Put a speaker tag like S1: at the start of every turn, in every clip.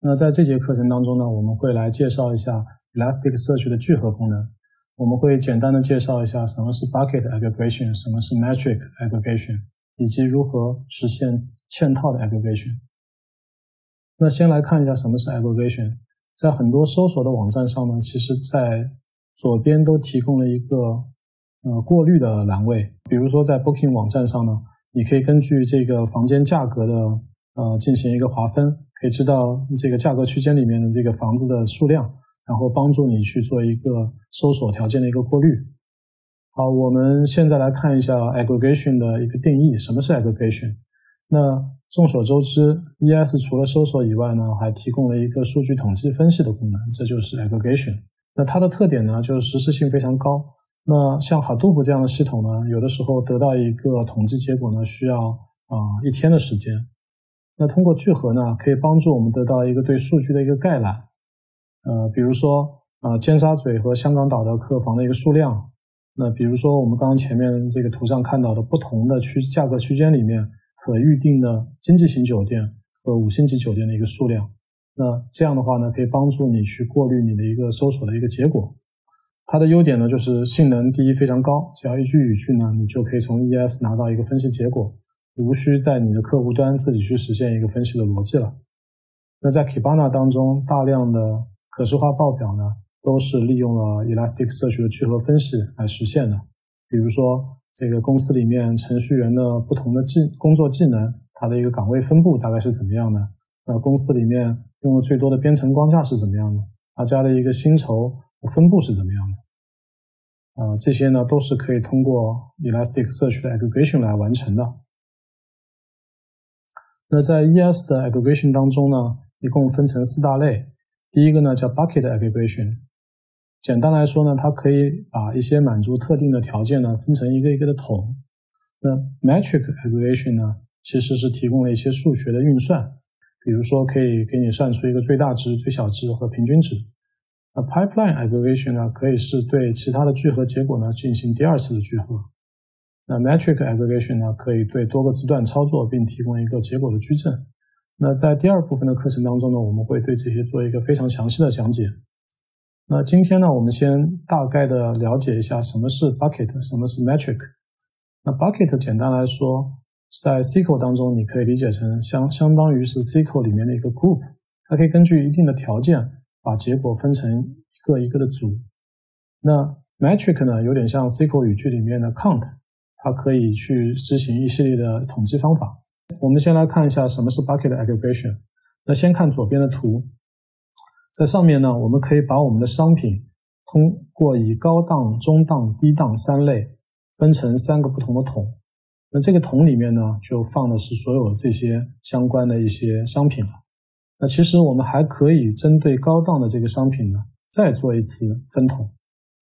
S1: 那在这节课程当中呢，我们会来介绍一下 Elasticsearch 的聚合功能。我们会简单的介绍一下什么是 Bucket Aggregation，什么是 Metric Aggregation，以及如何实现嵌套的 Aggregation。那先来看一下什么是 Aggregation。在很多搜索的网站上呢，其实在左边都提供了一个呃过滤的栏位。比如说在 Booking 网站上呢，你可以根据这个房间价格的呃进行一个划分，可以知道这个价格区间里面的这个房子的数量。然后帮助你去做一个搜索条件的一个过滤。好，我们现在来看一下 aggregation 的一个定义。什么是 aggregation？那众所周知，ES 除了搜索以外呢，还提供了一个数据统计分析的功能，这就是 aggregation。那它的特点呢，就是实时性非常高。那像 Hadoop 这样的系统呢，有的时候得到一个统计结果呢，需要啊一天的时间。那通过聚合呢，可以帮助我们得到一个对数据的一个概览。呃，比如说，呃，尖沙咀和香港岛的客房的一个数量，那比如说我们刚刚前面这个图上看到的不同的区价格区间里面可预定的经济型酒店和五星级酒店的一个数量，那这样的话呢，可以帮助你去过滤你的一个搜索的一个结果。它的优点呢，就是性能第一非常高，只要一句语句呢，你就可以从 ES 拿到一个分析结果，无需在你的客户端自己去实现一个分析的逻辑了。那在 Kibana 当中，大量的可视化报表呢，都是利用了 Elasticsearch 的聚合分析来实现的。比如说，这个公司里面程序员的不同的技工作技能，它的一个岗位分布大概是怎么样的？那公司里面用的最多的编程框架是怎么样的？大家的一个薪酬分布是怎么样的？啊，这些呢都是可以通过 Elasticsearch 的 aggregation 来完成的。那在 ES 的 aggregation 当中呢，一共分成四大类。第一个呢叫 bucket aggregation，简单来说呢，它可以把一些满足特定的条件呢分成一个一个的桶。那 metric aggregation 呢，其实是提供了一些数学的运算，比如说可以给你算出一个最大值、最小值和平均值。那 pipeline aggregation 呢，可以是对其他的聚合结果呢进行第二次的聚合。那 metric aggregation 呢，可以对多个字段操作并提供一个结果的矩阵。那在第二部分的课程当中呢，我们会对这些做一个非常详细的讲解。那今天呢，我们先大概的了解一下什么是 bucket，什么是 metric。那 bucket 简单来说，在 SQL 当中你可以理解成相相当于是 SQL 里面的一个 group，它可以根据一定的条件把结果分成一个一个的组。那 metric 呢，有点像 SQL 语句里面的 count，它可以去执行一系列的统计方法。我们先来看一下什么是 bucket aggregation。那先看左边的图，在上面呢，我们可以把我们的商品通过以高档、中档、低档三类分成三个不同的桶。那这个桶里面呢，就放的是所有这些相关的一些商品了。那其实我们还可以针对高档的这个商品呢，再做一次分桶。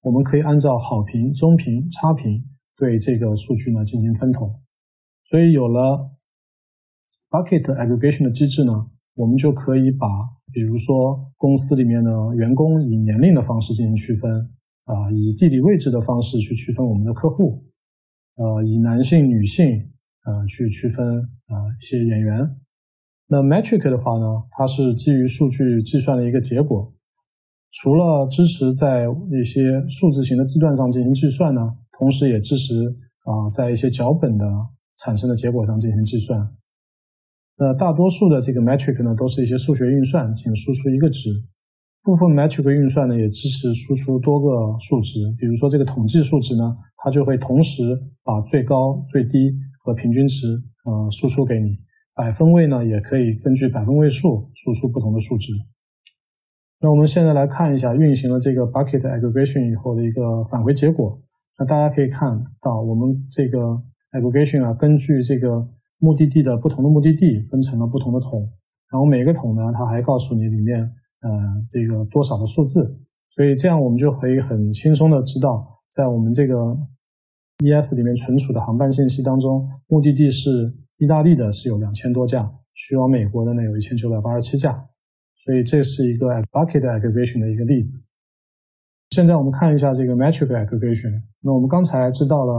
S1: 我们可以按照好评、中评、差评对这个数据呢进行分桶。所以有了 bucket aggregation 的机制呢，我们就可以把，比如说公司里面的员工以年龄的方式进行区分，啊，以地理位置的方式去区分我们的客户，呃，以男性、女性，呃，去区分啊一些演员。那 metric 的话呢，它是基于数据计算的一个结果，除了支持在一些数字型的字段上进行计算呢，同时也支持啊在一些脚本的产生的结果上进行计算。那大多数的这个 metric 呢，都是一些数学运算，仅输出一个值。部分 metric 运算呢，也支持输出多个数值。比如说这个统计数值呢，它就会同时把最高、最低和平均值，呃，输出给你。百分位呢，也可以根据百分位数输出不同的数值。那我们现在来看一下运行了这个 bucket aggregation 以后的一个返回结果。那大家可以看到，我们这个 aggregation 啊，根据这个目的地的不同的目的地分成了不同的桶，然后每个桶呢，它还告诉你里面呃这个多少的数字，所以这样我们就可以很轻松的知道，在我们这个 ES 里面存储的航班信息当中，目的地是意大利的，是有两千多架，去往美国的呢有一千九百八十七架，所以这是一个 bucket aggregation 的一个例子。现在我们看一下这个 metric aggregation，那我们刚才知道了。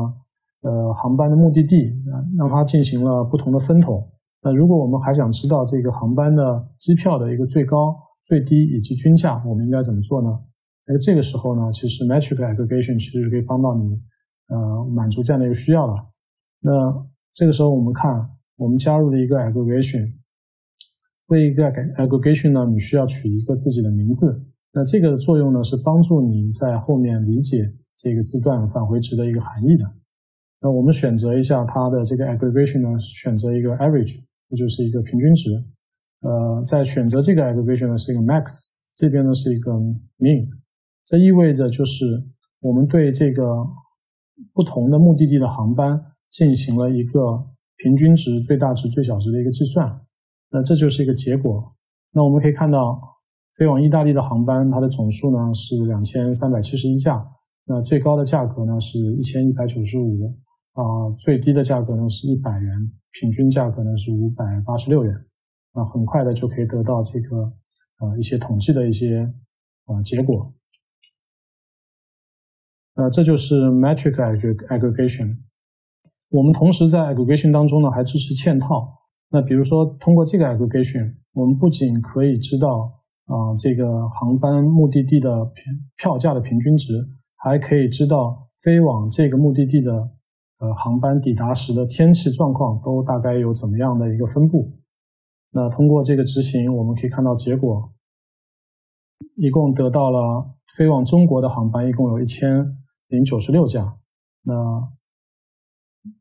S1: 呃，航班的目的地啊，让它进行了不同的分桶。那如果我们还想知道这个航班的机票的一个最高、最低以及均价，我们应该怎么做呢？那这个时候呢，其实 metric aggregation 其实可以帮到你，呃，满足这样的一个需要了。那这个时候我们看，我们加入了一个 aggregation，为一个 aggregation 呢，你需要取一个自己的名字。那这个作用呢，是帮助你在后面理解这个字段返回值的一个含义的。那我们选择一下它的这个 aggregation 呢，选择一个 average，也就是一个平均值。呃，在选择这个 aggregation 呢是一个 max，这边呢是一个 mean。这意味着就是我们对这个不同的目的地的航班进行了一个平均值、最大值、最小值的一个计算。那这就是一个结果。那我们可以看到，飞往意大利的航班它的总数呢是两千三百七十一架，那最高的价格呢是一千一百九十五，啊，最低的价格呢是一百元，平均价格呢是五百八十六元。那很快的就可以得到这个呃一些统计的一些呃结果。呃，这就是 metric aggregation。我们同时在 aggregation 当中呢，还支持嵌套。那比如说，通过这个 aggregation，我们不仅可以知道啊这个航班目的地的票价的平均值，还可以知道飞往这个目的地的呃航班抵达时的天气状况都大概有怎么样的一个分布。那通过这个执行，我们可以看到结果，一共得到了飞往中国的航班一共有一千。零九十六架，那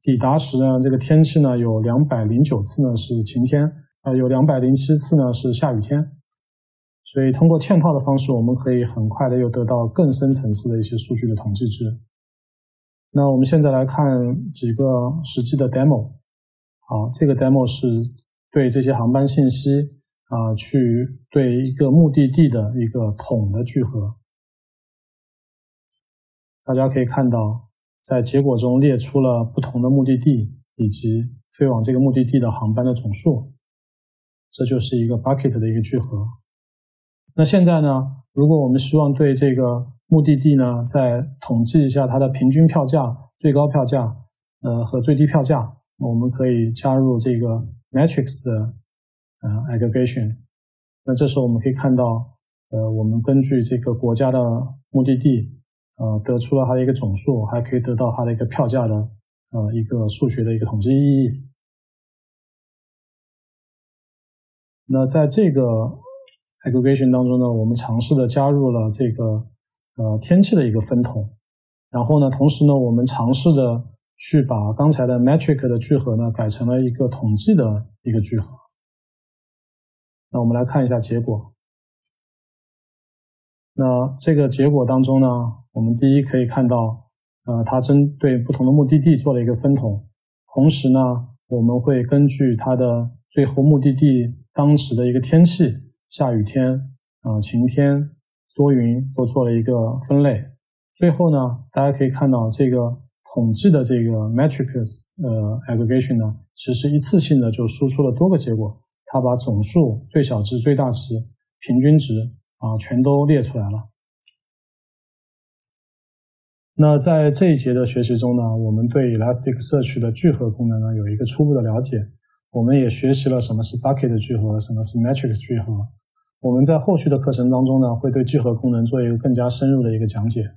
S1: 抵达时呢？这个天气呢有两百零九次呢是晴天，啊有两百零七次呢是下雨天，所以通过嵌套的方式，我们可以很快的又得到更深层次的一些数据的统计值。那我们现在来看几个实际的 demo，好，这个 demo 是对这些航班信息啊去对一个目的地的一个统的聚合。大家可以看到，在结果中列出了不同的目的地以及飞往这个目的地的航班的总数，这就是一个 bucket 的一个聚合。那现在呢，如果我们希望对这个目的地呢再统计一下它的平均票价、最高票价，呃和最低票价，我们可以加入这个 metrics 的呃 aggregation。那这时候我们可以看到，呃，我们根据这个国家的目的地。呃，得出了它的一个总数，还可以得到它的一个票价的呃一个数学的一个统计意义。那在这个 aggregation 当中呢，我们尝试的加入了这个呃天气的一个分桶，然后呢，同时呢，我们尝试着去把刚才的 metric 的聚合呢改成了一个统计的一个聚合。那我们来看一下结果。那这个结果当中呢？我们第一可以看到，呃，它针对不同的目的地做了一个分桶，同时呢，我们会根据它的最后目的地当时的一个天气，下雨天、啊晴天、多云都做了一个分类。最后呢，大家可以看到这个统计的这个 metrics 呃 aggregation 呢，其实一次性的就输出了多个结果，它把总数、最小值、最大值、平均值啊全都列出来了。那在这一节的学习中呢，我们对 Elasticsearch 的聚合功能呢有一个初步的了解。我们也学习了什么是 bucket 聚合，什么是 matrix 聚合。我们在后续的课程当中呢，会对聚合功能做一个更加深入的一个讲解。